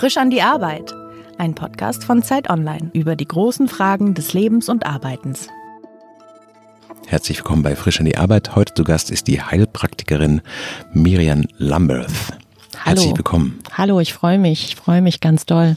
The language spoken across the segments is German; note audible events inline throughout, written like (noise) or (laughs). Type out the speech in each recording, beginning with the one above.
Frisch an die Arbeit. Ein Podcast von Zeit Online über die großen Fragen des Lebens und Arbeitens. Herzlich willkommen bei Frisch an die Arbeit. Heute zu Gast ist die Heilpraktikerin Miriam Lamberth. Herzlich Hallo. willkommen. Hallo, ich freue mich. Ich freue mich ganz doll.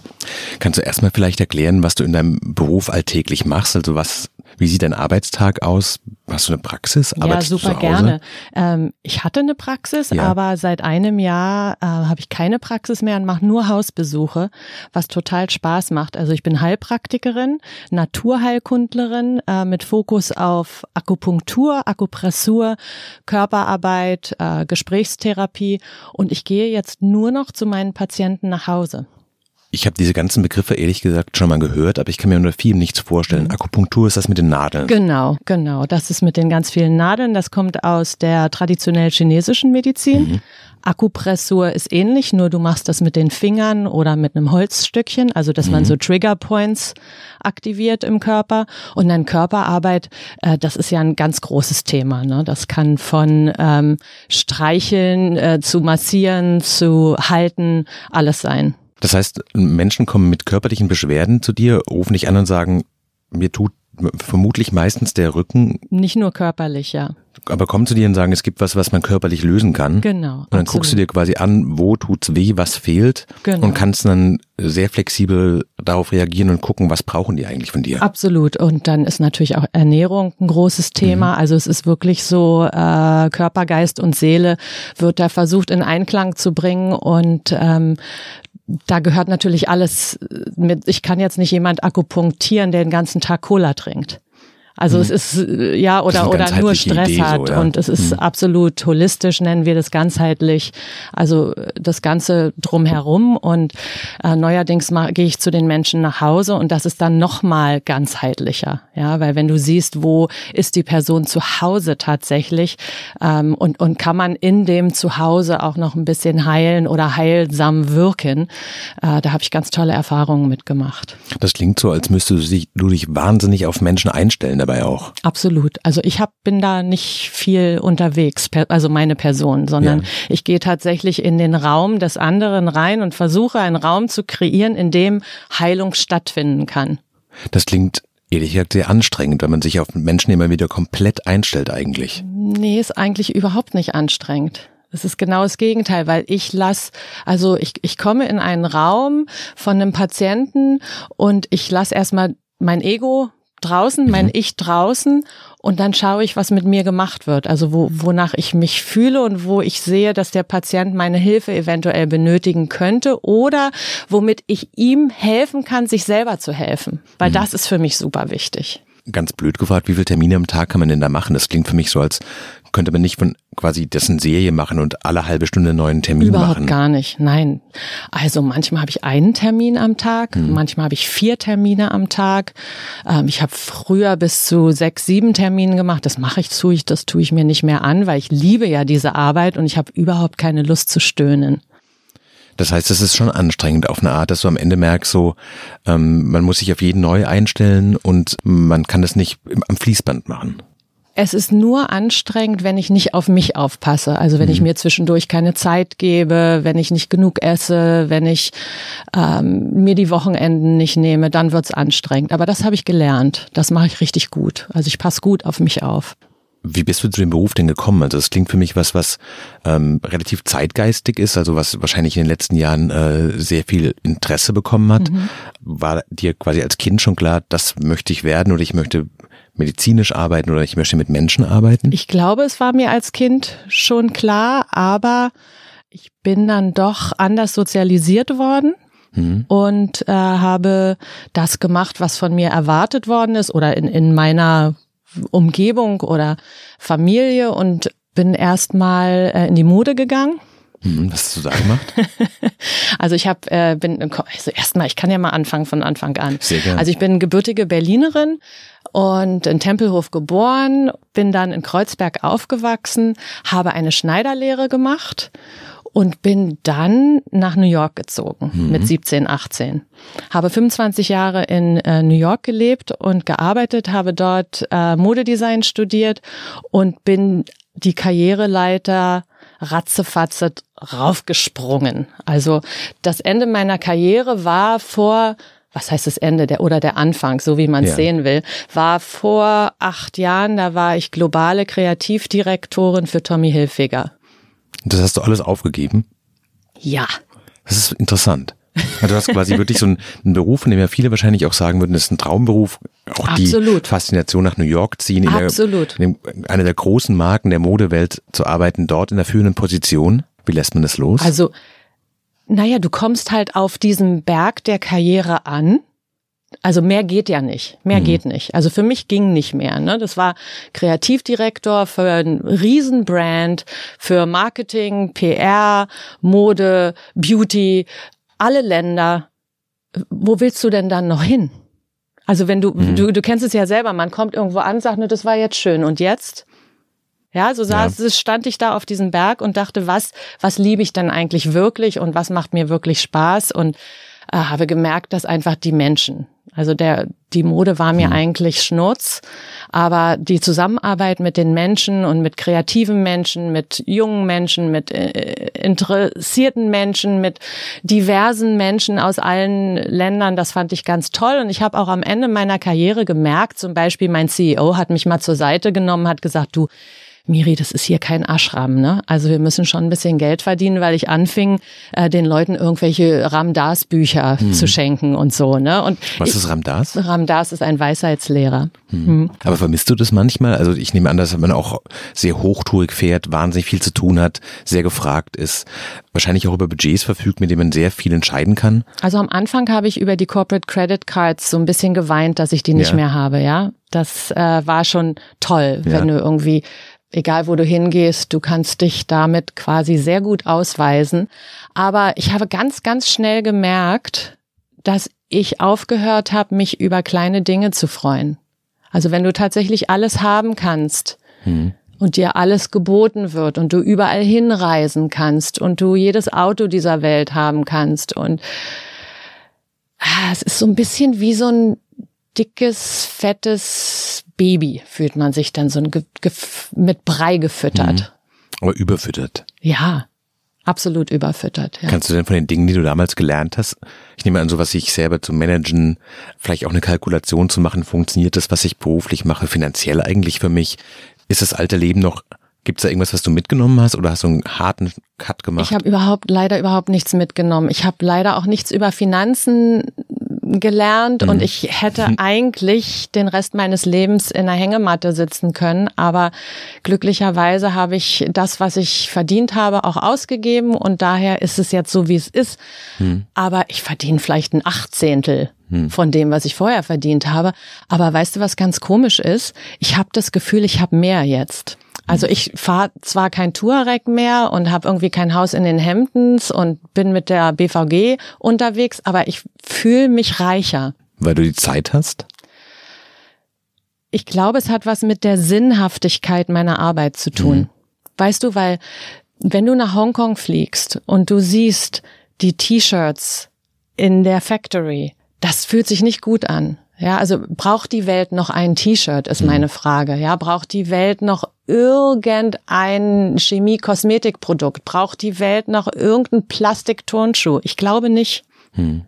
Kannst du erstmal vielleicht erklären, was du in deinem Beruf alltäglich machst? Also was, wie sieht dein Arbeitstag aus? Hast du eine Praxis? Ja, Arbeitest du super gerne. Ähm, ich hatte eine Praxis, Ja. aber seit einem Jahr äh, habe ich keine Praxis mehr und mache nur Hausbesuche, was total Spaß macht. Also ich bin Heilpraktikerin, Naturheilkundlerin äh, mit Fokus auf Akupunktur, Akupressur, Körperarbeit, äh, Gesprächstherapie und ich gehe jetzt nur noch zu meinen Patienten nach Hause. Ich habe diese ganzen Begriffe ehrlich gesagt schon mal gehört, aber ich kann mir unter viel nichts vorstellen. Akupunktur ist das mit den Nadeln. Genau, genau. Das ist mit den ganz vielen Nadeln. Das kommt aus der traditionell chinesischen Medizin. Akupressur ist ähnlich, nur du machst das mit den Fingern oder mit einem Holzstückchen, also dass man so Trigger Points aktiviert im Körper. Und dann Körperarbeit, äh, das ist ja ein ganz großes Thema. Ne? Das kann von ähm, Streicheln äh, zu massieren, zu halten, alles sein. Das heißt, Menschen kommen mit körperlichen Beschwerden zu dir, rufen dich an und sagen, mir tut vermutlich meistens der Rücken, Nicht nur körperlich, ja. Aber kommen zu dir und sagen, es gibt was, was man körperlich lösen kann. Genau. Und dann guckst du dir quasi an, wo tut's weh, was fehlt Genau. und kannst dann sehr flexibel darauf reagieren und gucken, was brauchen die eigentlich von dir. Absolut. Und dann ist natürlich auch Ernährung ein großes Thema. Also es ist wirklich so, äh, Körper, Geist und Seele wird da versucht in Einklang zu bringen und ähm, da gehört natürlich alles mit. Ich kann jetzt nicht jemand akupunktieren, der den ganzen Tag Cola trinkt. Also es ist äh, ja Mhm. Oder oder nur Stress Idee so, hat ja. und es ist Mhm. absolut holistisch nennen wir das ganzheitlich. Also äh, das ganze drumherum und äh, neuerdings ma- gehe ich zu den Menschen nach Hause und das ist dann noch mal ganzheitlicher, ja, weil wenn du siehst, wo ist die Person zu Hause tatsächlich ähm, und und kann man in dem Zuhause auch noch ein bisschen heilen oder heilsam wirken, äh, da habe ich ganz tolle Erfahrungen mitgemacht. Das klingt so, als müsstest du dich, du dich wahnsinnig auf Menschen einstellen dabei auch. Absolut. Also ich hab, bin da nicht viel unterwegs, also meine Person, sondern Ja. ich gehe tatsächlich in den Raum des anderen rein und versuche einen Raum zu kreieren, in dem Heilung stattfinden kann. Das klingt ehrlich gesagt sehr anstrengend, wenn man sich auf Menschen immer wieder komplett einstellt eigentlich. Nee, ist eigentlich überhaupt nicht anstrengend. Es ist genau das Gegenteil, weil ich lass, also ich, ich komme in einen Raum von einem Patienten und ich lass erstmal mein Ego draußen, mein Ich draußen und dann schaue ich, was mit mir gemacht wird. Also wo, wonach ich mich fühle und wo ich sehe, dass der Patient meine Hilfe eventuell benötigen könnte oder womit ich ihm helfen kann, sich selber zu helfen. Weil das ist für mich super wichtig. Ganz blöd gefragt, wie viele Termine am Tag kann man denn da machen? Das klingt für mich so, als könnte man nicht von quasi dessen Serie machen und alle halbe Stunde einen neuen Termin Überhaupt machen. gar nicht, nein. Also manchmal habe ich einen Termin am Tag, Hm. manchmal habe ich vier Termine am Tag. Ähm, ich habe früher bis zu sechs, sieben Terminen gemacht. Das mache ich, tue ich, das tue ich mir nicht mehr an, weil ich liebe ja diese Arbeit und ich habe überhaupt keine Lust zu stöhnen. Das heißt, es ist schon anstrengend auf eine Art, dass du am Ende merkst, so ähm, man muss sich auf jeden neu einstellen und man kann das nicht am Fließband machen. Es ist nur anstrengend, wenn ich nicht auf mich aufpasse. Also wenn ich mir zwischendurch keine Zeit gebe, wenn ich nicht genug esse, wenn ich ähm, mir die Wochenenden nicht nehme, dann wird's anstrengend. Aber das habe ich gelernt. Das mache ich richtig gut. Also ich passe gut auf mich auf. Wie bist du zu dem Beruf denn gekommen? Also das klingt für mich was, was ähm, relativ zeitgeistig ist, also was wahrscheinlich in den letzten Jahren äh, sehr viel Interesse bekommen hat. War dir quasi als Kind schon klar, das möchte ich werden oder ich möchte medizinisch arbeiten oder ich möchte mit Menschen arbeiten? Ich glaube, es war mir als Kind schon klar, aber ich bin dann doch anders sozialisiert worden. Mhm. und äh, habe das gemacht, was von mir erwartet worden ist oder in, in meiner Umgebung oder Familie und bin erstmal äh, in die Mode gegangen. Hm, was hast du da gemacht? (laughs) Also ich habe äh, bin also erstmal, ich kann ja mal anfangen von Anfang an. Sehr gerne. Also ich bin gebürtige Berlinerin und in Tempelhof geboren, bin dann in Kreuzberg aufgewachsen, habe eine Schneiderlehre gemacht und bin dann nach New York gezogen mit 17, 18. Habe 25 Jahre in äh, New York gelebt und gearbeitet, habe dort äh, Modedesign studiert und bin die Karriereleiter ratzefatze raufgesprungen. Also das Ende meiner Karriere war vor was heißt das Ende der oder der Anfang, so wie man es ja. sehen will, war vor acht Jahren, da war ich globale Kreativdirektorin für Tommy Hilfiger. Das hast du alles aufgegeben? Ja. Das ist interessant. Also du hast quasi wirklich so einen, einen, Beruf, von dem ja viele wahrscheinlich auch sagen würden, das ist ein Traumberuf. Auch Absolut. die Faszination nach New York ziehen, in, Absolut. Der, in einer der großen Marken der Modewelt zu arbeiten, dort in der führenden Position. Wie lässt man das los? Also, naja, du kommst halt auf diesem Berg der Karriere an. Also mehr geht ja nicht. Mehr mhm. geht nicht. Also für mich ging nicht mehr. Ne? Das war Kreativdirektor für ein Riesenbrand, für Marketing, PR, Mode, Beauty, alle Länder, wo willst du denn dann noch hin? Also wenn du, mhm. du, du kennst es ja selber, man kommt irgendwo an, sagt, nur, das war jetzt schön und jetzt? Ja, so saß, ja. stand ich da auf diesem Berg und dachte, was, was liebe ich denn eigentlich wirklich und was macht mir wirklich Spaß und äh, habe gemerkt, dass einfach die Menschen, also der, die Mode war mir mhm. eigentlich Schnurz, aber die Zusammenarbeit mit den Menschen und mit kreativen Menschen, mit jungen Menschen, mit äh, interessierten Menschen, mit diversen Menschen aus allen Ländern, das fand ich ganz toll. Und ich habe auch am Ende meiner Karriere gemerkt, zum Beispiel mein CEO hat mich mal zur Seite genommen, hat gesagt, du, Miri, das ist hier kein Ashram, ne? Also wir müssen schon ein bisschen Geld verdienen, weil ich anfing, äh, den Leuten irgendwelche Ramdas-Bücher hm. zu schenken und so, ne? Und Was ist Ramdas? Ramdas ist ein Weisheitslehrer. Hm. Hm. Aber vermisst du das manchmal? Also ich nehme an, dass man auch sehr hochtourig fährt, wahnsinnig viel zu tun hat, sehr gefragt ist, wahrscheinlich auch über Budgets verfügt, mit denen man sehr viel entscheiden kann. Also am Anfang habe ich über die Corporate Credit Cards so ein bisschen geweint, dass ich die nicht ja. mehr habe, ja. Das äh, war schon toll, ja. wenn du irgendwie egal wo du hingehst, du kannst dich damit quasi sehr gut ausweisen. Aber ich habe ganz, ganz schnell gemerkt, dass ich aufgehört habe, mich über kleine Dinge zu freuen. Also wenn du tatsächlich alles haben kannst hm. und dir alles geboten wird und du überall hinreisen kannst und du jedes Auto dieser Welt haben kannst und ah, es ist so ein bisschen wie so ein dickes, fettes Baby fühlt man sich dann so ein mit Brei gefüttert. Mhm. Aber überfüttert. Ja, absolut überfüttert. Ja. Kannst du denn von den Dingen, die du damals gelernt hast, ich nehme an, so was sich selber zu managen, vielleicht auch eine Kalkulation zu machen, funktioniert das, was ich beruflich mache, finanziell eigentlich für mich? Ist das alte Leben noch Gibt es da irgendwas, was du mitgenommen hast oder hast du einen harten Cut gemacht? Ich habe überhaupt leider überhaupt nichts mitgenommen. Ich habe leider auch nichts über Finanzen gelernt mhm. und ich hätte mhm. eigentlich den Rest meines Lebens in der Hängematte sitzen können, aber glücklicherweise habe ich das, was ich verdient habe, auch ausgegeben und daher ist es jetzt so, wie es ist. Mhm. Aber ich verdiene vielleicht ein Achtzehntel mhm. von dem, was ich vorher verdient habe. Aber weißt du, was ganz komisch ist? Ich habe das Gefühl, ich habe mehr jetzt. Also ich fahre zwar kein Touareg mehr und habe irgendwie kein Haus in den Hamptons und bin mit der BVG unterwegs, aber ich fühle mich reicher. Weil du die Zeit hast? Ich glaube, es hat was mit der Sinnhaftigkeit meiner Arbeit zu tun. Mhm. Weißt du, weil wenn du nach Hongkong fliegst und du siehst die T-Shirts in der Factory, das fühlt sich nicht gut an. Ja, also braucht die Welt noch ein T-Shirt, ist meine. Frage. Ja, braucht die Welt noch irgendein Chemie-Kosmetikprodukt? Braucht die Welt noch irgendein Plastik-Turnschuh? Ich glaube nicht. Hm.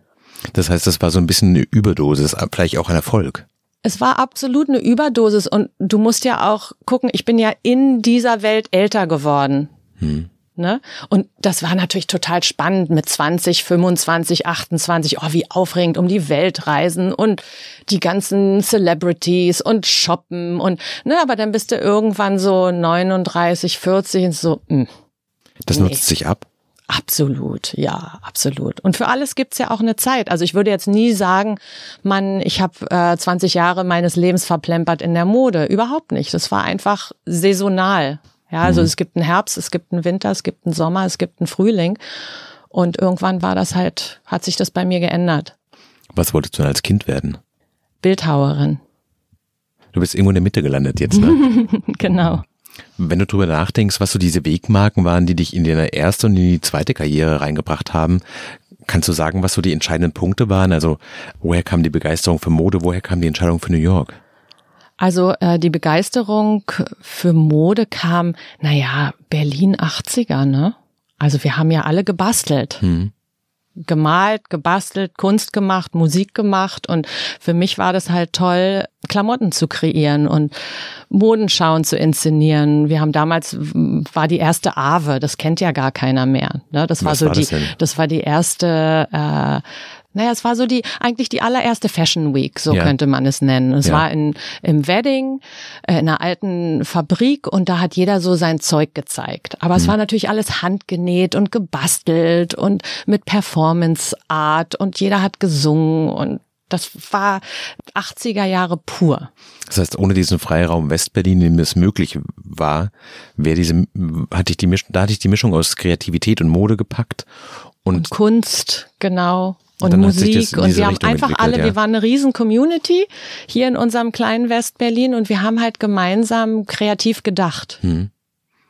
Das heißt, das war so ein bisschen eine Überdosis, vielleicht auch ein Erfolg. Es war absolut eine Überdosis und du musst ja auch gucken, ich bin ja in dieser Welt älter geworden. Hm. Ne? Und das war natürlich total spannend mit 20, 25, 28. Oh, wie aufregend um die Welt reisen und die ganzen Celebrities und shoppen und ne, aber dann bist du irgendwann so 39, 40 und so. Mh, hm, das nee. nutzt sich ab. Absolut, ja, absolut. Und für alles gibt's ja auch eine Zeit. Also ich würde jetzt nie sagen, man, ich habe äh, 20 Jahre meines Lebens verplempert in der Mode. Überhaupt nicht. Das war einfach saisonal. Ja, also mhm. es gibt einen Herbst, es gibt einen Winter, es gibt einen Sommer, es gibt einen Frühling. Und irgendwann war das halt, hat sich das bei mir geändert. Was wolltest du denn als Kind werden? Bildhauerin. Du bist irgendwo in der Mitte gelandet jetzt, ne? (laughs) genau. Wenn du drüber nachdenkst, was so diese Wegmarken waren, die dich in deine erste und in die zweite Karriere reingebracht haben, kannst du sagen, was so die entscheidenden Punkte waren? Also, woher kam die Begeisterung für Mode, woher kam die Entscheidung für New York? Also äh, die Begeisterung für Mode kam, naja, Berlin 80er, ne? Also wir haben ja alle gebastelt. Hm gemalt, gebastelt, Kunst gemacht, Musik gemacht und für mich war das halt toll, Klamotten zu kreieren und Modenschauen zu inszenieren. Wir haben damals war die erste Ave, das kennt ja gar keiner mehr. Ne? Das war Was so war die, das, das, war die erste äh, naja, es war so die, eigentlich die allererste Fashion Week, so ja. könnte man es nennen. Es ja. war in, im Wedding, äh, in einer alten Fabrik und da hat jeder so sein Zeug gezeigt. Aber mhm. es war natürlich alles handgenäht und gebastelt und mit Performance Art und jeder hat gesungen und das war 80er Jahre pur. Das heißt, ohne diesen Freiraum Westberlin, in dem es möglich war, wäre diese, hatte ich die Mischung, da hatte ich die Mischung aus Kreativität und Mode gepackt und, und Kunst, genau und, und Musik und wir haben einfach alle, ja. wir waren eine riesen Community hier in unserem kleinen West-Berlin und wir haben halt gemeinsam kreativ gedacht. Hm.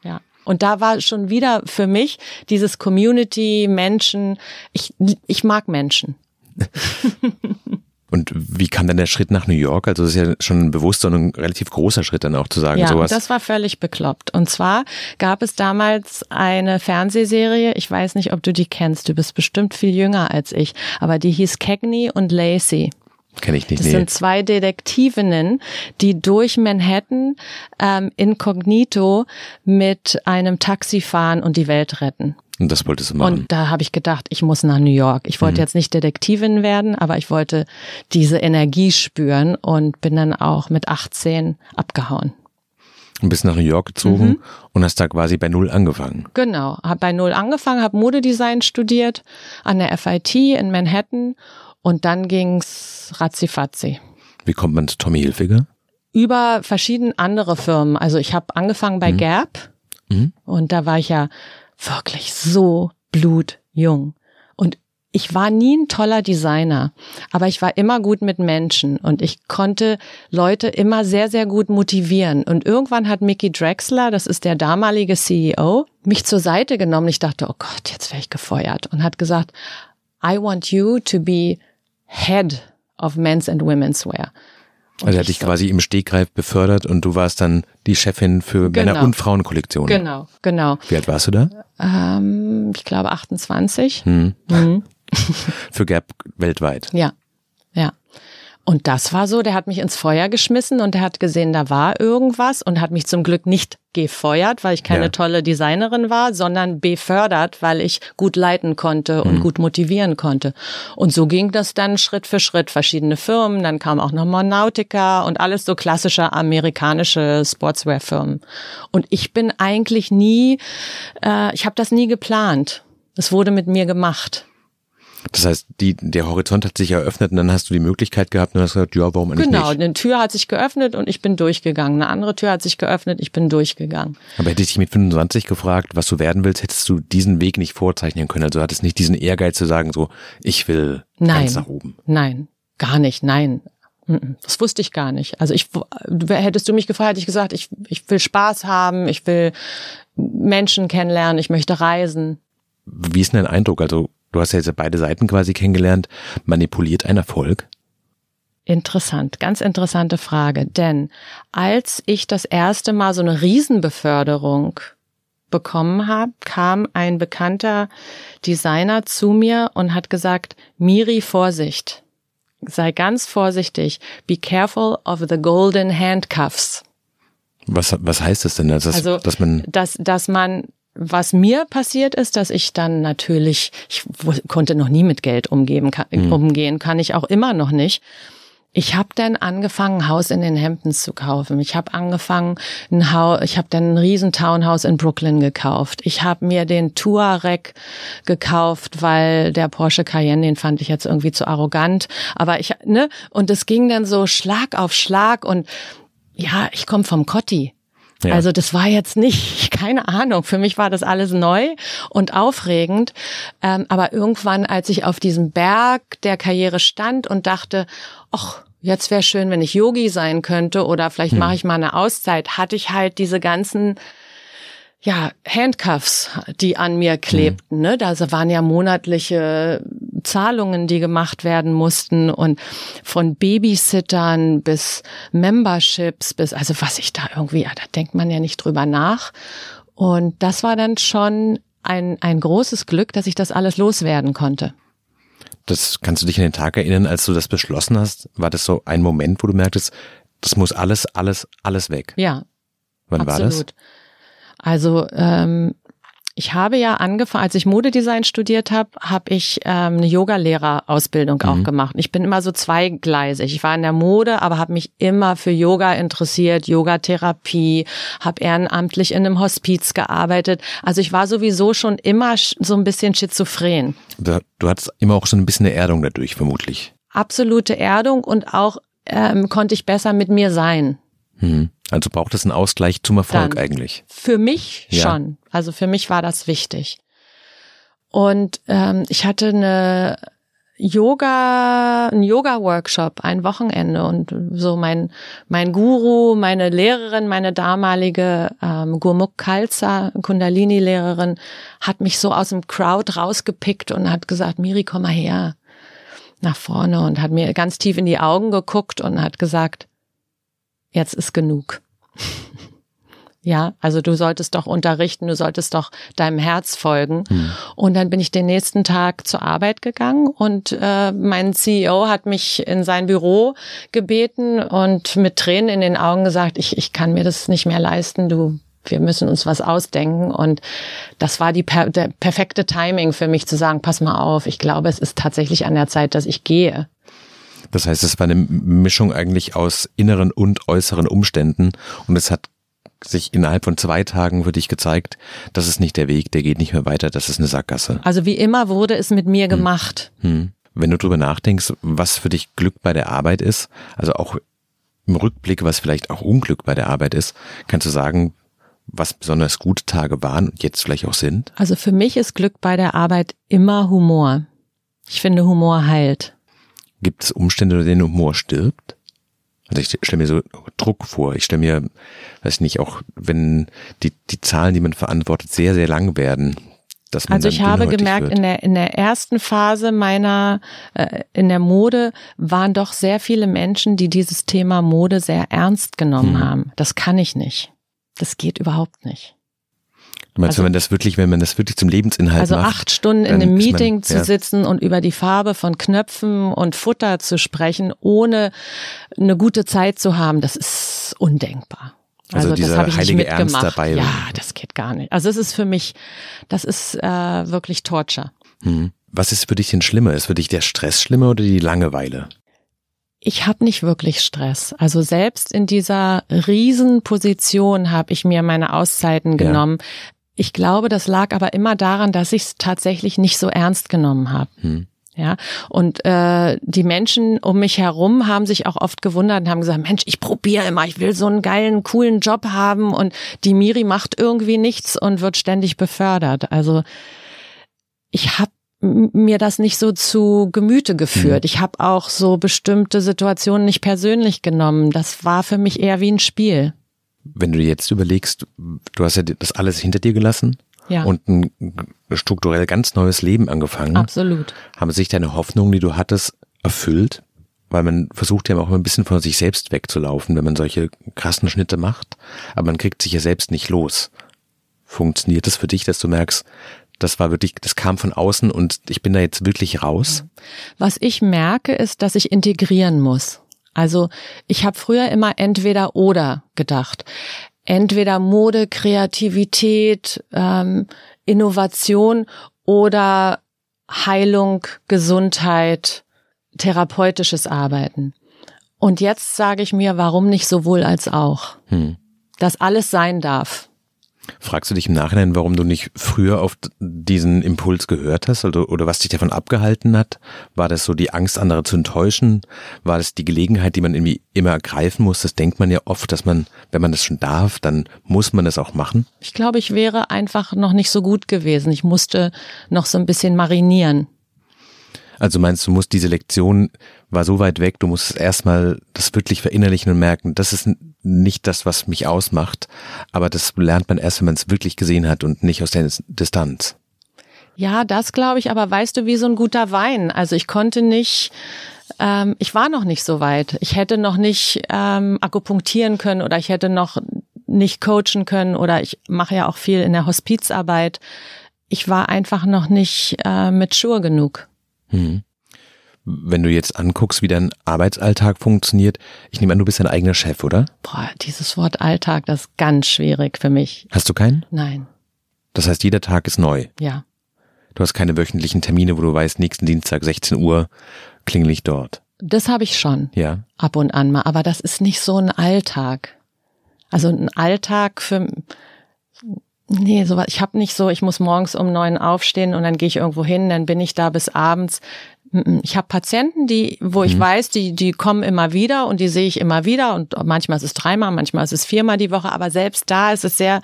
Ja. Und da war schon wieder für mich dieses Community, Menschen, ich, ich mag Menschen. (laughs) Und wie kam dann der Schritt nach New York? Also das ist ja schon ein bewusster und ein relativ großer Schritt dann auch zu sagen, ja, sowas. das war völlig bekloppt. Und zwar gab es damals eine Fernsehserie, ich weiß nicht, ob du die kennst, du bist bestimmt viel jünger als ich, aber die hieß Cagney und Lacey. Kenne ich nicht. Das nee. sind zwei Detektivinnen, die durch Manhattan ähm, inkognito mit einem Taxi fahren und die Welt retten. Und das wolltest du machen. Und da habe ich gedacht, ich muss nach New York. Ich wollte mhm. jetzt nicht Detektivin werden, aber ich wollte diese Energie spüren und bin dann auch mit 18 abgehauen. Und bist nach New York gezogen mhm. und hast da quasi bei Null angefangen. Genau, habe bei Null angefangen, habe Modedesign studiert an der FIT in Manhattan und dann ging's ratzifatzi. Wie kommt man zu Tommy Hilfiger? Über verschiedene andere Firmen. Also ich habe angefangen bei mhm. Gap mhm. und da war ich ja wirklich so blutjung. Und ich war nie ein toller Designer, aber ich war immer gut mit Menschen und ich konnte Leute immer sehr, sehr gut motivieren. Und irgendwann hat Mickey Drexler, das ist der damalige CEO, mich zur Seite genommen. Ich dachte, oh Gott, jetzt wäre ich gefeuert und hat gesagt, I want you to be head of men's and women's wear. Und also er hat dich so. quasi im Stegreif befördert und du warst dann die Chefin für genau. Männer- und Frauenkollektionen. Genau, genau. Wie alt warst du da? Ähm, ich glaube 28. Hm. Mhm. (laughs) für Gap weltweit. Ja, ja. Und das war so, der hat mich ins Feuer geschmissen und der hat gesehen, da war irgendwas und hat mich zum Glück nicht gefeuert, weil ich keine ja. tolle Designerin war, sondern befördert, weil ich gut leiten konnte und mhm. gut motivieren konnte. Und so ging das dann Schritt für Schritt, verschiedene Firmen, dann kam auch noch Nautica und alles so klassische amerikanische Sportswear-Firmen. Und ich bin eigentlich nie, äh, ich habe das nie geplant. Es wurde mit mir gemacht. Das heißt, die, der Horizont hat sich eröffnet und dann hast du die Möglichkeit gehabt und hast gesagt, ja, warum eigentlich genau, nicht? Genau, eine Tür hat sich geöffnet und ich bin durchgegangen. Eine andere Tür hat sich geöffnet, ich bin durchgegangen. Aber hätte ich dich mit 25 gefragt, was du werden willst, hättest du diesen Weg nicht vorzeichnen können. Also hattest nicht diesen Ehrgeiz zu sagen, so, ich will nein, ganz nach oben. Nein, gar nicht, nein. Das wusste ich gar nicht. Also ich, hättest du mich gefragt, hätte ich gesagt, ich, ich will Spaß haben, ich will Menschen kennenlernen, ich möchte reisen. Wie ist denn dein Eindruck? Also du hast ja jetzt beide Seiten quasi kennengelernt, manipuliert ein Erfolg? Interessant, ganz interessante Frage. Denn als ich das erste Mal so eine Riesenbeförderung bekommen habe, kam ein bekannter Designer zu mir und hat gesagt, Miri, Vorsicht, sei ganz vorsichtig, be careful of the golden handcuffs. Was, was heißt das denn? Dass, also, dass man, dass, dass man was mir passiert ist, dass ich dann natürlich, ich konnte noch nie mit Geld umgeben, kann, mhm. umgehen, kann ich auch immer noch nicht. Ich habe dann angefangen, ein Haus in den Hamptons zu kaufen. Ich habe angefangen, ein Haus, ich habe dann ein riesen Townhouse in Brooklyn gekauft. Ich habe mir den Touareg gekauft, weil der Porsche Cayenne, den fand ich jetzt irgendwie zu arrogant. Aber ich, ne, und es ging dann so Schlag auf Schlag und ja, ich komme vom Cotti. Ja. Also das war jetzt nicht, (laughs) keine Ahnung, für mich war das alles neu und aufregend. Ähm, aber irgendwann, als ich auf diesem Berg der Karriere stand und dachte, ach, jetzt wäre schön, wenn ich Yogi sein könnte oder vielleicht hm. mache ich mal eine Auszeit, hatte ich halt diese ganzen ja, Handcuffs, die an mir klebten. Hm. Ne? Da waren ja monatliche Zahlungen, die gemacht werden mussten und von Babysittern bis Memberships bis, also was ich da irgendwie, ja, da denkt man ja nicht drüber nach. Und das war dann schon ein, ein großes Glück, dass ich das alles loswerden konnte. Das kannst du dich an den Tag erinnern, als du das beschlossen hast? War das so ein Moment, wo du merktest, das muss alles, alles, alles weg? Ja. Wann absolut. war das? Also ähm, ich habe ja angefangen, als ich Modedesign studiert habe, habe ich ähm, eine Yoga-Lehrerausbildung mhm. auch gemacht. Ich bin immer so zweigleisig. Ich war in der Mode, aber habe mich immer für Yoga interessiert, Yogatherapie, habe ehrenamtlich in einem Hospiz gearbeitet. Also ich war sowieso schon immer so ein bisschen schizophren. Du, du hattest immer auch so ein bisschen eine Erdung dadurch, vermutlich. Absolute Erdung und auch ähm, konnte ich besser mit mir sein. Mhm. Also braucht es einen Ausgleich zum Erfolg Dann, eigentlich? Für mich ja. schon. Also für mich war das wichtig. Und ähm, ich hatte eine Yoga, ein Yoga-Workshop, ein Wochenende und so mein mein Guru, meine Lehrerin, meine damalige ähm, Gurmukh Khalsa, Kundalini-Lehrerin, hat mich so aus dem Crowd rausgepickt und hat gesagt, Miri, komm mal her nach vorne und hat mir ganz tief in die Augen geguckt und hat gesagt, jetzt ist genug. (laughs) Ja, also du solltest doch unterrichten, du solltest doch deinem Herz folgen. Mhm. Und dann bin ich den nächsten Tag zur Arbeit gegangen und äh, mein CEO hat mich in sein Büro gebeten und mit Tränen in den Augen gesagt, ich, ich kann mir das nicht mehr leisten, du, wir müssen uns was ausdenken. Und das war die per, der perfekte Timing für mich zu sagen, pass mal auf, ich glaube, es ist tatsächlich an der Zeit, dass ich gehe. Das heißt, es war eine Mischung eigentlich aus inneren und äußeren Umständen und es hat sich innerhalb von zwei Tagen für dich gezeigt, das ist nicht der Weg, der geht nicht mehr weiter, das ist eine Sackgasse. Also wie immer wurde es mit mir hm. gemacht. Hm. Hm. Wenn du drüber nachdenkst, was für dich Glück bei der Arbeit ist, also auch im Rückblick, was vielleicht auch Unglück bei der Arbeit ist, kannst du sagen, was besonders gute Tage waren und jetzt vielleicht auch sind? Also für mich ist Glück bei der Arbeit immer Humor. Ich finde, Humor heilt. Gibt es Umstände, unter denen Humor stirbt? Also ich stelle mir so Druck vor. Ich stelle mir, weiß ich nicht, auch wenn die, die Zahlen, die man verantwortet, sehr, sehr lang werden. Dass man also ich habe gemerkt, in der, in der ersten Phase meiner, äh, in der Mode waren doch sehr viele Menschen, die dieses Thema Mode sehr ernst genommen hm. haben. Das kann ich nicht. Das geht überhaupt nicht. Du meinst, also, wenn man das wirklich, wenn man das wirklich zum Lebensinhalt also macht? Also acht Stunden in einem Meeting man, zu sitzen und über die Farbe von Knöpfen und Futter zu sprechen, ohne eine gute Zeit zu haben, das ist undenkbar. Also, also ich nicht mitgemacht. Dabei. Ja, das geht gar nicht. Also es ist für mich, das ist äh, wirklich Torture. Hm. Was ist für dich denn schlimmer? Ist für dich der Stress schlimmer oder die Langeweile? ich habe nicht wirklich Stress. Also selbst in dieser Riesenposition habe ich mir meine Auszeiten genommen. Ich glaube, das lag aber immer daran, dass ich es tatsächlich nicht so ernst genommen habe. Hm. Ja, und äh, die Menschen um mich herum haben sich auch oft gewundert und haben gesagt, Mensch, ich probiere immer, ich will so einen geilen, coolen Job haben und die Miri macht irgendwie nichts und wird ständig befördert. Also ich habe mir das nicht so zu Gemüte geführt. Mhm. Ich habe auch so bestimmte Situationen nicht persönlich genommen. Das war für mich eher wie ein Spiel wenn du jetzt überlegst, du hast ja das alles hinter dir gelassen ja. und ein strukturell ganz neues Leben angefangen. Absolut. Haben sich deine Hoffnungen, die du hattest, erfüllt? Weil man versucht ja auch ein bisschen von sich selbst wegzulaufen, wenn man solche krassen Schnitte macht. Aber man kriegt sich ja selbst nicht los. Funktioniert das für dich, dass du merkst, das war wirklich, das kam von außen und ich bin da jetzt wirklich raus? Was ich merke, ist, dass ich integrieren muss. Also ich habe früher immer entweder oder gedacht. Entweder Mode, Kreativität, ähm, Innovation oder Heilung, Gesundheit, therapeutisches Arbeiten. Und jetzt sage ich mir, warum nicht sowohl als auch? Hm. Dass alles sein darf. Fragst du dich im Nachhinein, warum du nicht früher auf diesen Impuls gehört hast oder, oder was dich davon abgehalten hat? War das so die Angst, andere zu enttäuschen? War das die Gelegenheit, die man irgendwie immer ergreifen muss? Das denkt man ja oft, dass man, wenn man das schon darf, dann muss man das auch machen. Ich glaube, ich wäre einfach noch nicht so gut gewesen. Ich musste noch so ein bisschen marinieren. Also meinst du, musst diese Lektion war so weit weg, du musst erstmal das wirklich verinnerlichen und merken, das ist nicht das, was mich ausmacht, aber das lernt man erst, wenn man es wirklich gesehen hat und nicht aus der Distanz. Ja, das glaube ich, aber weißt du, wie so ein guter Wein. Also ich konnte nicht, ähm, ich war noch nicht so weit. Ich hätte noch nicht ähm, akupunktieren können oder ich hätte noch nicht coachen können oder ich mache ja auch viel in der Hospizarbeit. Ich war einfach noch nicht äh, mit Schuhe genug. Hm. Wenn du jetzt anguckst, wie dein Arbeitsalltag funktioniert, ich nehme an, du bist dein eigener Chef, oder? Boah, dieses Wort Alltag, das ist ganz schwierig für mich. Hast du keinen? Nein. Das heißt, jeder Tag ist neu. Ja. Du hast keine wöchentlichen Termine, wo du weißt, nächsten Dienstag 16 Uhr klingel ich dort. Das habe ich schon. Ja. Ab und an mal, aber das ist nicht so ein Alltag. Also ein Alltag für Nee, sowas. Ich habe nicht so, ich muss morgens um neun aufstehen und dann gehe ich irgendwo hin, dann bin ich da bis abends. Ich habe Patienten, die, wo ich mhm. weiß, die, die kommen immer wieder und die sehe ich immer wieder und manchmal ist es dreimal, manchmal ist es viermal die Woche, aber selbst da ist es sehr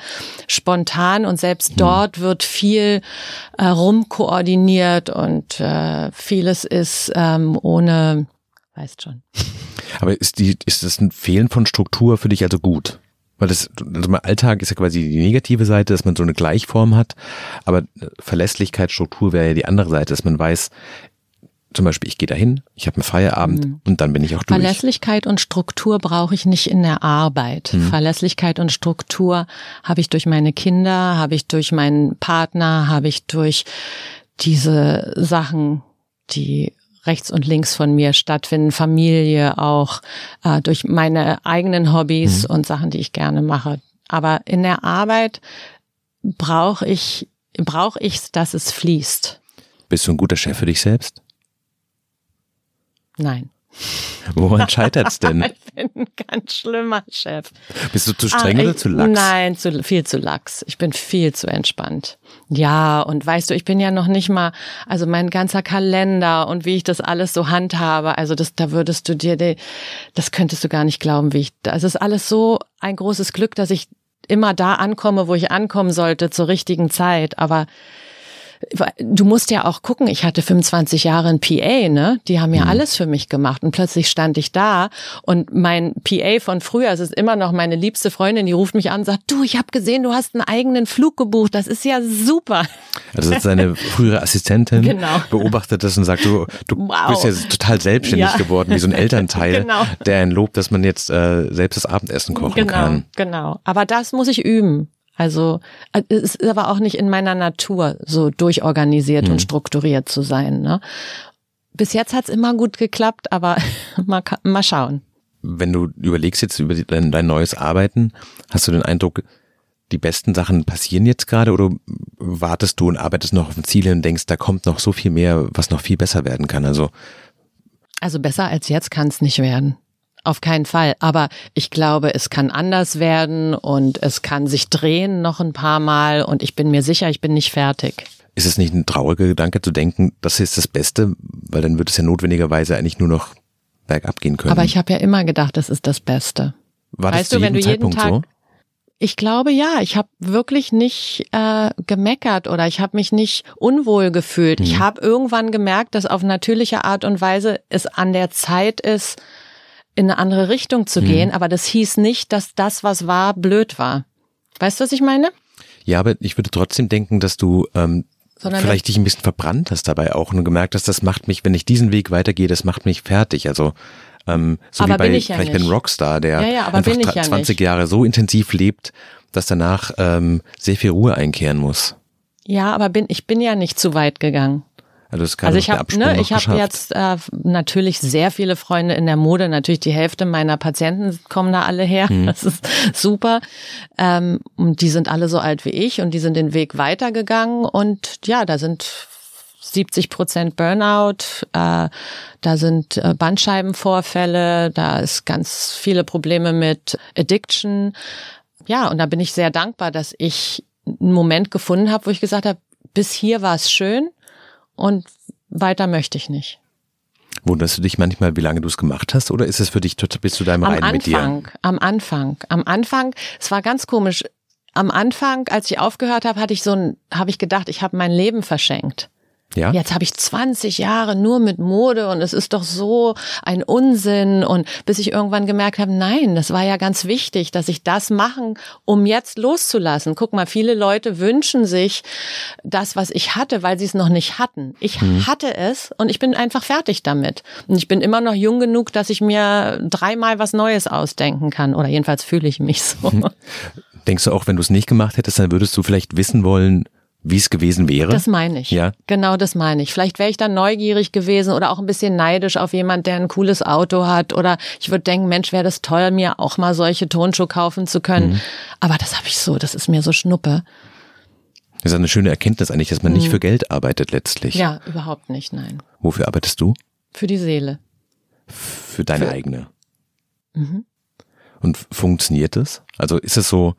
spontan und selbst mhm. dort wird viel äh, rumkoordiniert und äh, vieles ist ähm, ohne, weißt schon. Aber ist die, ist das ein Fehlen von Struktur für dich also gut? Weil das, also mein Alltag ist ja quasi die negative Seite, dass man so eine Gleichform hat, aber Verlässlichkeit, Struktur wäre ja die andere Seite, dass man weiß, zum Beispiel, ich gehe dahin, ich habe einen Feierabend mhm. und dann bin ich auch durch. Verlässlichkeit und Struktur brauche ich nicht in der Arbeit. Mhm. Verlässlichkeit und Struktur habe ich durch meine Kinder, habe ich durch meinen Partner, habe ich durch diese Sachen, die rechts und links von mir stattfinden, Familie auch, äh, durch meine eigenen Hobbys mhm. und Sachen, die ich gerne mache. Aber in der Arbeit brauche ich, brauche ich, dass es fließt. Bist du ein guter Chef für dich selbst? Nein. Woran scheitert's denn? (laughs) ich bin ein ganz schlimmer Chef. Bist du zu streng ah, oder zu lax? Nein, zu, viel zu lax. Ich bin viel zu entspannt. Ja, und weißt du, ich bin ja noch nicht mal, also mein ganzer Kalender und wie ich das alles so handhabe, also das, da würdest du dir, das könntest du gar nicht glauben, wie ich, also es ist alles so ein großes Glück, dass ich immer da ankomme, wo ich ankommen sollte, zur richtigen Zeit, aber du musst ja auch gucken, ich hatte 25 Jahre ein PA, ne? Die haben ja mhm. alles für mich gemacht und plötzlich stand ich da und mein PA von früher, es ist immer noch meine liebste Freundin, die ruft mich an und sagt, du, ich habe gesehen, du hast einen eigenen Flug gebucht, das ist ja super. Also seine frühere Assistentin genau. beobachtet das und sagt, du, du wow. bist ja total selbstständig ja. geworden, wie so ein Elternteil, (laughs) genau. der ein Lob, dass man jetzt äh, selbst das Abendessen kochen genau, kann. Genau, aber das muss ich üben. Also äh, es ist aber auch nicht in meiner Natur, so durchorganisiert mhm. und strukturiert zu sein. Ne? Bis jetzt hat's immer gut geklappt, aber (laughs) mal, mal schauen. Wenn du überlegst jetzt über dein, dein neues Arbeiten, hast du den Eindruck, die besten Sachen passieren jetzt gerade oder wartest du und arbeitest noch auf ein Ziel und denkst, da kommt noch so viel mehr, was noch viel besser werden kann? Also also besser als jetzt kann es nicht werden. Auf keinen Fall. Aber ich glaube, es kann anders werden und es kann sich drehen noch ein paar Mal und ich bin mir sicher, ich bin nicht fertig. Ist es nicht ein trauriger Gedanke zu denken, das ist das Beste, weil dann wird es ja notwendigerweise eigentlich nur noch bergab gehen können. Aber ich habe ja immer gedacht, das ist das Beste. War weißt das du, wenn du jeden Zeitpunkt Tag so? Ich glaube ja, ich habe wirklich nicht äh, gemeckert oder ich habe mich nicht unwohl gefühlt. Mhm. Ich habe irgendwann gemerkt, dass auf natürliche Art und Weise es an der Zeit ist, in eine andere Richtung zu gehen, mhm. aber das hieß nicht, dass das, was war, blöd war. Weißt du, was ich meine? Ja, aber ich würde trotzdem denken, dass du ähm, Sondern vielleicht dich ein bisschen verbrannt hast dabei auch und gemerkt hast, das macht mich, wenn ich diesen Weg weitergehe, das macht mich fertig. Also ähm, so aber wie bei ja vielleicht bei einem Rockstar, der ja, ja, einfach ja 20 nicht. Jahre so intensiv lebt, dass danach ähm, sehr viel Ruhe einkehren muss. Ja, aber bin, ich bin ja nicht zu weit gegangen. Also, also ich habe ne, ich habe jetzt äh, natürlich sehr viele Freunde in der Mode. Natürlich die Hälfte meiner Patienten kommen da alle her. Mhm. Das ist super. Ähm, und die sind alle so alt wie ich und die sind den Weg weitergegangen. Und ja, da sind 70 Prozent Burnout, äh, da sind äh, Bandscheibenvorfälle, da ist ganz viele Probleme mit Addiction. Ja, und da bin ich sehr dankbar, dass ich einen Moment gefunden habe, wo ich gesagt habe, bis hier war es schön und weiter möchte ich nicht. Wunderst du dich manchmal, wie lange du es gemacht hast, oder ist es für dich bis zu deinem am Reinen mit dir? Am Anfang, am Anfang, am Anfang, es war ganz komisch. Am Anfang, als ich aufgehört habe, hatte ich so ein, habe ich gedacht, ich habe mein Leben verschenkt. Ja? Jetzt habe ich 20 Jahre nur mit Mode und es ist doch so ein Unsinn. Und bis ich irgendwann gemerkt habe, nein, das war ja ganz wichtig, dass ich das machen, um jetzt loszulassen. Guck mal, viele Leute wünschen sich das, was ich hatte, weil sie es noch nicht hatten. Ich mhm. hatte es und ich bin einfach fertig damit. Und ich bin immer noch jung genug, dass ich mir dreimal was Neues ausdenken kann. Oder jedenfalls fühle ich mich so. (laughs) Denkst du auch, wenn du es nicht gemacht hättest, dann würdest du vielleicht wissen wollen, wie es gewesen wäre? Das meine ich. Ja. Genau das meine ich. Vielleicht wäre ich dann neugierig gewesen oder auch ein bisschen neidisch auf jemand, der ein cooles Auto hat. Oder ich würde denken, Mensch, wäre das toll, mir auch mal solche Tonschuhe kaufen zu können. Mhm. Aber das habe ich so, das ist mir so schnuppe. Das ist eine schöne Erkenntnis eigentlich, dass man mhm. nicht für Geld arbeitet letztlich. Ja, überhaupt nicht, nein. Wofür arbeitest du? Für die Seele. Für deine für eigene. Mhm. Und funktioniert es? Also ist es so,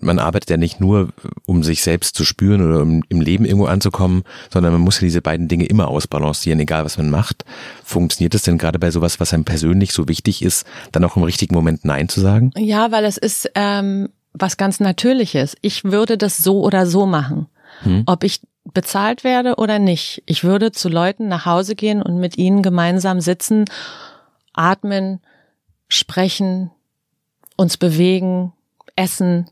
man arbeitet ja nicht nur, um sich selbst zu spüren oder um im Leben irgendwo anzukommen, sondern man muss ja diese beiden Dinge immer ausbalancieren, egal was man macht. Funktioniert es denn gerade bei sowas, was einem persönlich so wichtig ist, dann auch im richtigen Moment Nein zu sagen? Ja, weil es ist ähm, was ganz Natürliches. Ich würde das so oder so machen. Hm. Ob ich bezahlt werde oder nicht. Ich würde zu Leuten nach Hause gehen und mit ihnen gemeinsam sitzen, atmen, sprechen, uns bewegen, essen,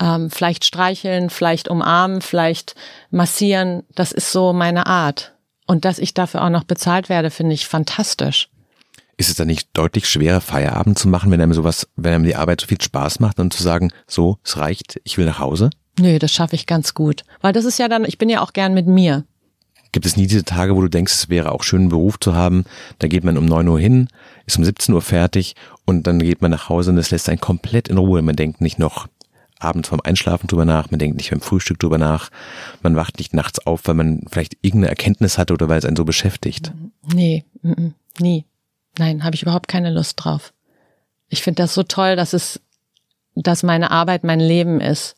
ähm, vielleicht streicheln, vielleicht umarmen, vielleicht massieren. Das ist so meine Art. Und dass ich dafür auch noch bezahlt werde, finde ich fantastisch. Ist es dann nicht deutlich schwerer, Feierabend zu machen, wenn einem sowas, wenn einem die Arbeit so viel Spaß macht und zu sagen, so, es reicht, ich will nach Hause? Nö, das schaffe ich ganz gut. Weil das ist ja dann, ich bin ja auch gern mit mir. Gibt es nie diese Tage, wo du denkst, es wäre auch schön, einen Beruf zu haben? Da geht man um neun Uhr hin, ist um 17 Uhr fertig und dann geht man nach Hause und es lässt einen komplett in Ruhe. Man denkt nicht noch abends vorm Einschlafen drüber nach, man denkt nicht beim Frühstück drüber nach, man wacht nicht nachts auf, weil man vielleicht irgendeine Erkenntnis hatte oder weil es einen so beschäftigt. Nee, nie. Nein, habe ich überhaupt keine Lust drauf. Ich finde das so toll, dass es, dass meine Arbeit mein Leben ist.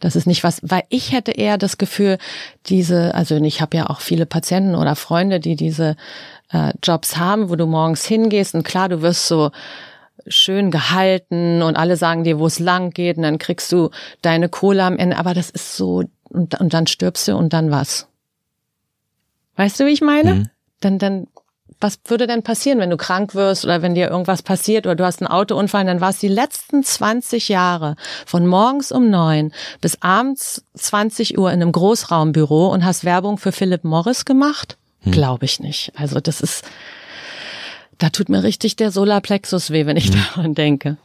Das ist nicht was, weil ich hätte eher das Gefühl, diese, also ich habe ja auch viele Patienten oder Freunde, die diese äh, Jobs haben, wo du morgens hingehst und klar, du wirst so schön gehalten und alle sagen dir, wo es lang geht und dann kriegst du deine Kohle am Ende, aber das ist so und, und dann stirbst du und dann was? Weißt du, wie ich meine? Mhm. Dann, dann, was würde denn passieren, wenn du krank wirst oder wenn dir irgendwas passiert oder du hast einen Autounfall, dann war es die letzten 20 Jahre von morgens um neun bis abends 20 Uhr in einem Großraumbüro und hast Werbung für Philip Morris gemacht? Hm. Glaube ich nicht. Also das ist, da tut mir richtig der Solarplexus weh, wenn ich hm. daran denke.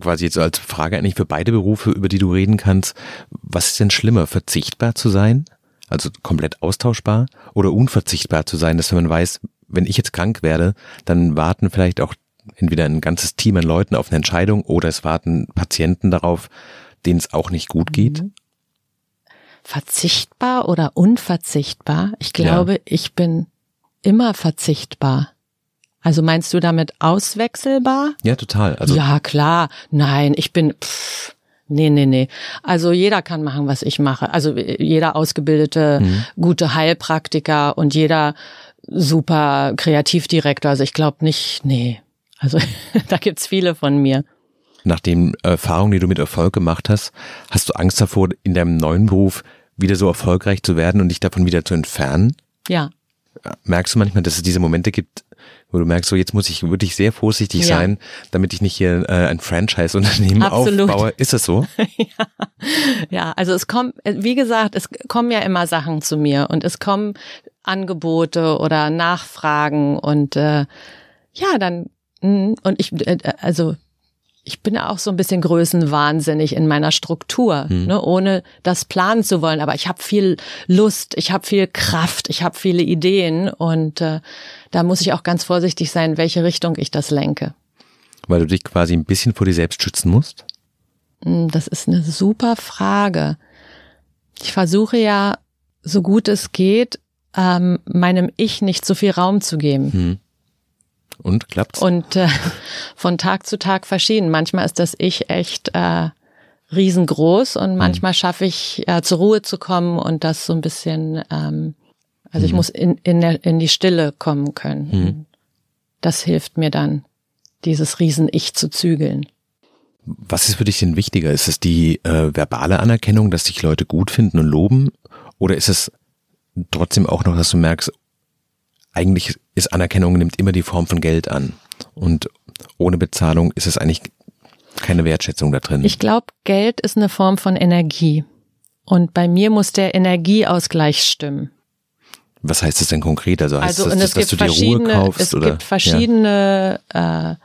Quasi jetzt als Frage eigentlich für beide Berufe, über die du reden kannst. Was ist denn schlimmer, verzichtbar zu sein? Also komplett austauschbar oder unverzichtbar zu sein, dass wenn man weiß, wenn ich jetzt krank werde, dann warten vielleicht auch entweder ein ganzes Team an Leuten auf eine Entscheidung oder es warten Patienten darauf, denen es auch nicht gut geht? Mhm. Verzichtbar oder unverzichtbar? Ich glaube, ja. ich bin immer verzichtbar. Also meinst du damit auswechselbar? Ja, total. Also ja, klar. Nein, ich bin. Pff, nee, nee, nee. Also jeder kann machen, was ich mache. Also jeder ausgebildete, mhm. gute Heilpraktiker und jeder super Kreativdirektor. Also ich glaube nicht, nee. Also (laughs) da gibt's viele von mir. Nach den Erfahrungen, die du mit Erfolg gemacht hast, hast du Angst davor, in deinem neuen Beruf wieder so erfolgreich zu werden und dich davon wieder zu entfernen? Ja. Merkst du manchmal, dass es diese Momente gibt, wo du merkst, so jetzt muss ich wirklich sehr vorsichtig ja. sein, damit ich nicht hier äh, ein Franchise-Unternehmen (laughs) aufbaue. Ist es so? (laughs) ja. ja, also es kommt, wie gesagt, es kommen ja immer Sachen zu mir und es kommen Angebote oder Nachfragen und äh, ja, dann mm, und ich äh, also ich bin auch so ein bisschen größenwahnsinnig in meiner Struktur, hm. ne, ohne das planen zu wollen. Aber ich habe viel Lust, ich habe viel Kraft, ich habe viele Ideen und äh, da muss ich auch ganz vorsichtig sein, in welche Richtung ich das lenke. Weil du dich quasi ein bisschen vor dir selbst schützen musst? Hm, das ist eine super Frage. Ich versuche ja, so gut es geht, ähm, meinem Ich nicht so viel Raum zu geben. Hm. Und klappt's? Und äh, (laughs) von Tag zu Tag verschieden. Manchmal ist das Ich echt äh, riesengroß und hm. manchmal mhm. schaffe ich äh, zur Ruhe zu kommen und das so ein bisschen, ähm, also mhm. ich muss in, in, der, in die Stille kommen können. Mhm. Das hilft mir dann, dieses Riesen-Ich zu zügeln. Was ist für dich denn wichtiger? Ist es die äh, verbale Anerkennung, dass dich Leute gut finden und loben? Oder ist es trotzdem auch noch, dass du merkst, eigentlich ist Anerkennung nimmt immer die Form von Geld an. Und ohne Bezahlung ist es eigentlich keine Wertschätzung da drin. Ich glaube, Geld ist eine Form von Energie. Und bei mir muss der Energieausgleich stimmen. Was heißt das denn konkret? Also heißt also, das, dass, dass du dir Ruhe kaufst? Es oder? gibt verschiedene, ja. äh,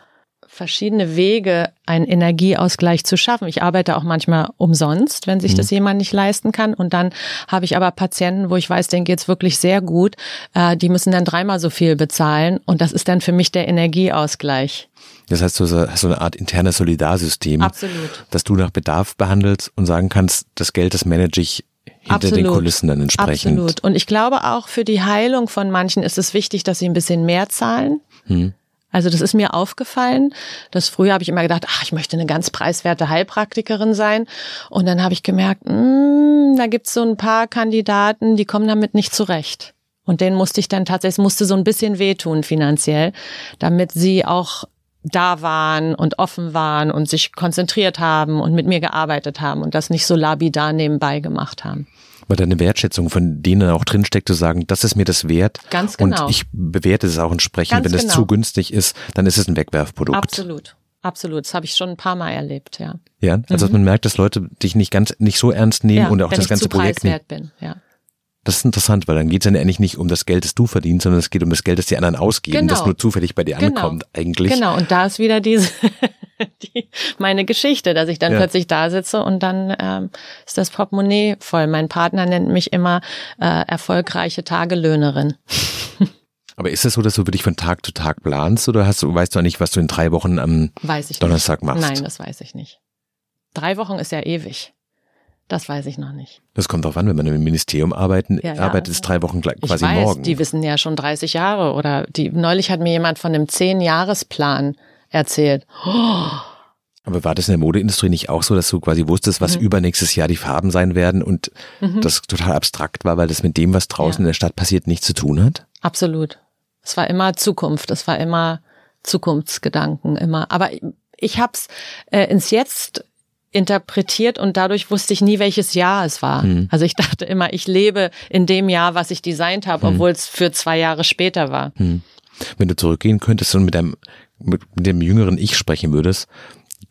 verschiedene Wege, einen Energieausgleich zu schaffen. Ich arbeite auch manchmal umsonst, wenn sich mhm. das jemand nicht leisten kann. Und dann habe ich aber Patienten, wo ich weiß, denen geht's wirklich sehr gut. Äh, die müssen dann dreimal so viel bezahlen. Und das ist dann für mich der Energieausgleich. Das heißt, du hast so eine Art internes Solidarsystem, Absolut. dass du nach Bedarf behandelst und sagen kannst, das Geld, das manage ich hinter Absolut. den Kulissen dann entsprechend. Absolut. Und ich glaube auch für die Heilung von manchen ist es wichtig, dass sie ein bisschen mehr zahlen. Hm. Also das ist mir aufgefallen. Das früher habe ich immer gedacht, ach, ich möchte eine ganz preiswerte Heilpraktikerin sein. Und dann habe ich gemerkt, mh, hm, da gibt's so ein paar Kandidaten, die kommen damit nicht zurecht. Und denen musste ich dann tatsächlich, musste so ein bisschen wehtun finanziell, damit sie auch da waren und offen waren und sich konzentriert haben und mit mir gearbeitet haben und das nicht so labidar nebenbei gemacht haben. Weil da eine Wertschätzung von denen auch drinsteckt, zu sagen, das ist mir das wert. Ganz genau. Und ich bewerte es auch entsprechend. Ganz Wenn es genau. zu günstig ist, dann ist es ein Wegwerfprodukt. Absolut. Absolut. Das habe ich schon ein paar Mal erlebt, ja. Ja, also dass man merkt, dass Leute dich nicht ganz, nicht so ernst nehmen ja, und auch wenn das ich ganze zu Projekt nicht. preiswert bin, ja. Das ist interessant, weil dann geht es ja eigentlich nicht um das Geld, das du verdienst, sondern es geht um das Geld, das die anderen ausgeben, Genau. das nur zufällig bei dir Genau. ankommt eigentlich. Genau, und da ist wieder diese (laughs) die, meine Geschichte, dass ich dann Ja. plötzlich da sitze und dann ähm, ist das Portemonnaie voll. Mein Partner nennt mich immer äh, erfolgreiche Tagelöhnerin. (laughs) Aber ist es so, dass du wirklich von Tag zu Tag planst oder hast du, weißt du nicht, was du in drei Wochen am Donnerstag nicht. machst? Nein, das weiß ich nicht. Drei Wochen ist ja ewig. Das weiß ich noch nicht. Das kommt drauf an, wenn man im Ministerium arbeiten, Ja, ja. arbeitet, ist drei Wochen gleich, Ich quasi weiß, morgen. die wissen ja schon 30 Jahre oder die neulich hat mir jemand von einem Zehn-Jahres-Plan erzählt. Aber war das in der Modeindustrie nicht auch so, dass du quasi wusstest, Mhm. was übernächstes Jahr die Farben sein werden und das total abstrakt war, weil das mit dem, was draußen Ja. in der Stadt passiert, nichts zu tun hat? Absolut. Es war immer Zukunft, es war immer Zukunftsgedanken, immer. Aber ich hab's äh, ins Jetzt interpretiert und dadurch wusste ich nie, welches Jahr es war. Also ich (laughs) dachte immer, ich lebe in dem Jahr, was ich designt habe, obwohl es für zwei Jahre später war. Wenn du zurückgehen könntest und mit deinem, mit, mit dem jüngeren Ich sprechen würdest,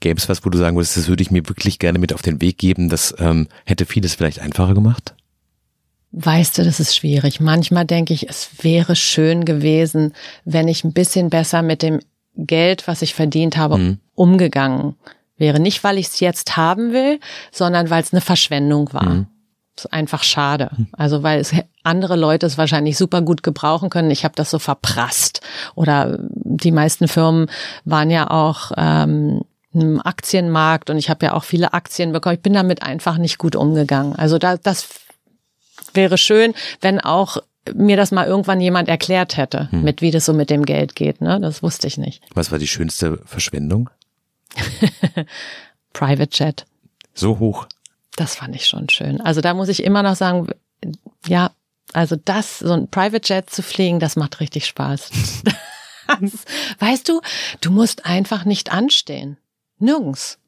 gäbe es was, wo du sagen würdest, das würde ich mir wirklich gerne mit auf den Weg geben, das ähm, hätte vieles vielleicht einfacher gemacht? Weißt du, das ist schwierig. Manchmal denke ich, es wäre schön gewesen, wenn ich ein bisschen besser mit dem Geld, was ich verdient habe, umgegangen wäre. Nicht, weil ich es jetzt haben will, sondern weil es eine Verschwendung war. Das ist einfach schade. Also weil es andere Leute es wahrscheinlich super gut gebrauchen können. Ich habe das so verprasst. Oder die meisten Firmen waren ja auch ähm, im Aktienmarkt und ich habe ja auch viele Aktien bekommen. Ich bin damit einfach nicht gut umgegangen. Also da, das wäre schön, wenn auch mir das mal irgendwann jemand erklärt hätte, mit wie das so mit dem Geld geht. Ne? Das wusste ich nicht. Was war die schönste Verschwendung? (laughs) Private Jet, So hoch. das fand ich schon schön. Also da muss ich immer noch sagen, ja, also das, so ein Private Jet zu fliegen, das macht richtig Spaß. (laughs) Weißt du, du musst einfach nicht anstehen. Nirgends.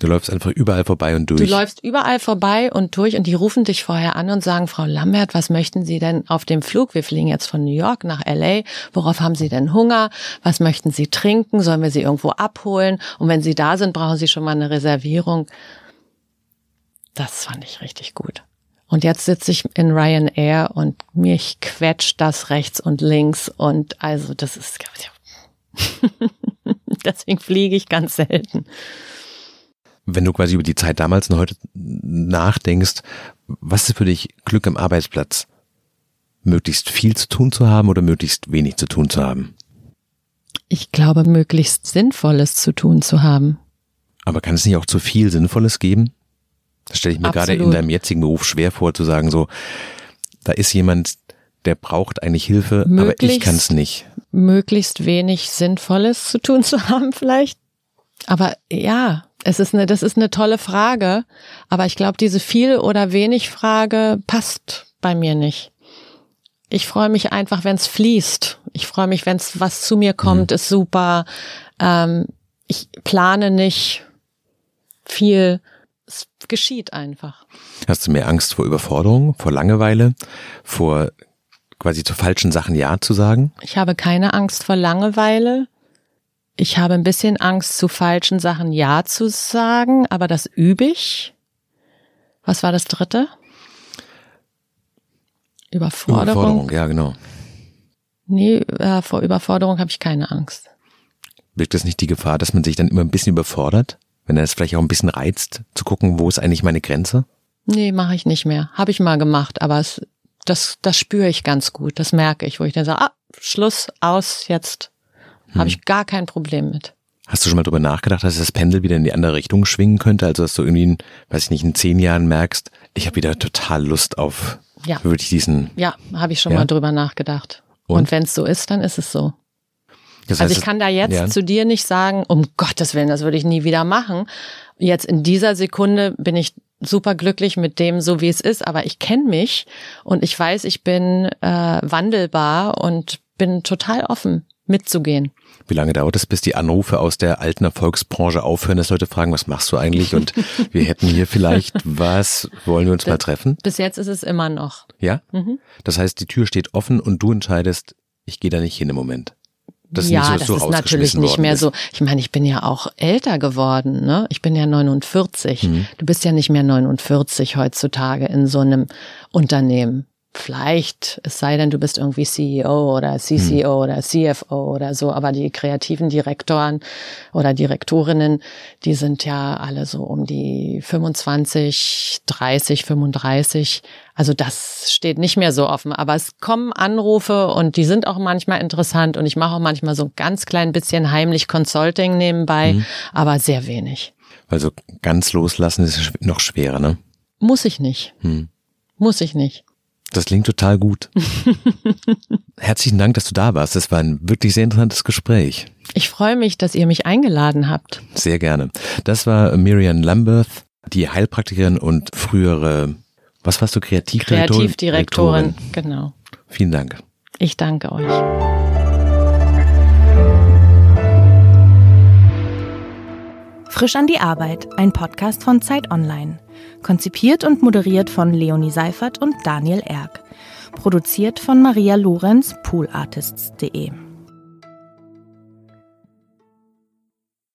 Du läufst einfach überall vorbei und durch. Du läufst überall vorbei und durch und die rufen dich vorher an und sagen, Frau Lambert, was möchten Sie denn auf dem Flug? Wir fliegen jetzt von New York nach LA. Worauf haben Sie denn Hunger? Was möchten Sie trinken? Sollen wir Sie irgendwo abholen? Und wenn Sie da sind, brauchen Sie schon mal eine Reservierung. Das fand ich richtig gut. Und jetzt sitze ich in Ryanair und mich quetscht das rechts und links und also das ist, (laughs) deswegen fliege ich ganz selten. Wenn du quasi über die Zeit damals und heute nachdenkst, was ist für dich Glück am Arbeitsplatz? Möglichst viel zu tun zu haben oder möglichst wenig zu tun zu haben? Ich glaube, möglichst Sinnvolles zu tun zu haben. Aber kann es nicht auch zu viel Sinnvolles geben? Das stelle ich mir gerade in Absolut. deinem jetzigen Beruf schwer vor, zu sagen, so, da ist jemand, der braucht eigentlich Hilfe, aber ich Möglichst- kann es nicht. Möglichst wenig Sinnvolles zu tun zu (laughs) haben, vielleicht. Aber ja, es ist eine, das ist eine tolle Frage. Aber ich glaube, diese viel oder wenig Frage passt bei mir nicht. Ich freue mich einfach, wenn es fließt. Ich freue mich, wenn es was zu mir kommt, ist super. Ähm, ich plane nicht viel, es geschieht einfach. Hast du mehr Angst vor Überforderung, vor Langeweile, vor quasi zu falschen Sachen Ja zu sagen? Ich habe keine Angst vor Langeweile. Ich habe ein bisschen Angst, zu falschen Sachen Ja zu sagen, aber das übe ich. Was war das dritte? Überforderung. Überforderung, ja, genau. Nee, äh, vor Überforderung habe ich keine Angst. Wirkt es nicht die Gefahr, dass man sich dann immer ein bisschen überfordert? Wenn er es vielleicht auch ein bisschen reizt, zu gucken, wo ist eigentlich meine Grenze? Nee, mache ich nicht mehr. Habe ich mal gemacht, aber es, das, das spüre ich ganz gut. Das merke ich, wo ich dann sage, ah, Schluss, aus, jetzt. Hm. Habe ich gar kein Problem mit. Hast du schon mal drüber nachgedacht, dass das Pendel wieder in die andere Richtung schwingen könnte? Also dass du irgendwie, in, weiß ich nicht, in zehn Jahren merkst, ich habe wieder total Lust auf ja. wirklich diesen. Ja, habe ich schon ja? mal drüber nachgedacht. Und, Und wenn es so ist, dann ist es so. Das heißt, also ich kann da jetzt ja. zu dir nicht sagen, um Gottes Willen, das würde ich nie wieder machen. Jetzt in dieser Sekunde bin ich super glücklich mit dem, so wie es ist, aber ich kenne mich und ich weiß, ich bin äh, wandelbar und bin total offen mitzugehen. Wie lange dauert es, bis die Anrufe aus der alten Erfolgsbranche aufhören, dass Leute fragen, was machst du eigentlich? Und (laughs) wir hätten hier vielleicht was, wollen wir uns mal treffen? Bis jetzt ist es immer noch. Ja? Mhm. Das heißt, die Tür steht offen und du entscheidest, ich gehe da nicht hin im Moment. Das ja, so, das so ist natürlich nicht mehr ist. so. Ich meine, ich bin ja auch älter geworden. Ne? Ich bin ja 49. Mhm. Du bist ja nicht mehr 49 heutzutage in so einem Unternehmen. Vielleicht, es sei denn, du bist irgendwie CEO oder CCO hm. oder CFO oder so, aber die kreativen Direktoren oder Direktorinnen, die sind ja alle so um die 25, 30, 35. Also das steht nicht mehr so offen, aber es kommen Anrufe und die sind auch manchmal interessant und ich mache auch manchmal so ein ganz klein bisschen heimlich Consulting nebenbei, hm. aber sehr wenig. Also ganz loslassen ist noch schwerer, ne? Muss ich nicht. Hm. Muss ich nicht. Das klingt total gut. (laughs) Herzlichen Dank, dass du da warst. Das war ein wirklich sehr interessantes Gespräch. Ich freue mich, dass ihr mich eingeladen habt. Sehr gerne. Das war Miriam Lambert, die Heilpraktikerin und frühere, was warst du, Kreativdirektorin? Kreativdirektorin, genau. Vielen Dank. Ich danke euch. Frisch an die Arbeit, ein Podcast von Zeit Online. Konzipiert und moderiert von Leonie Seifert und Daniel Erck. Produziert von Maria Lorenz, poolartists.de.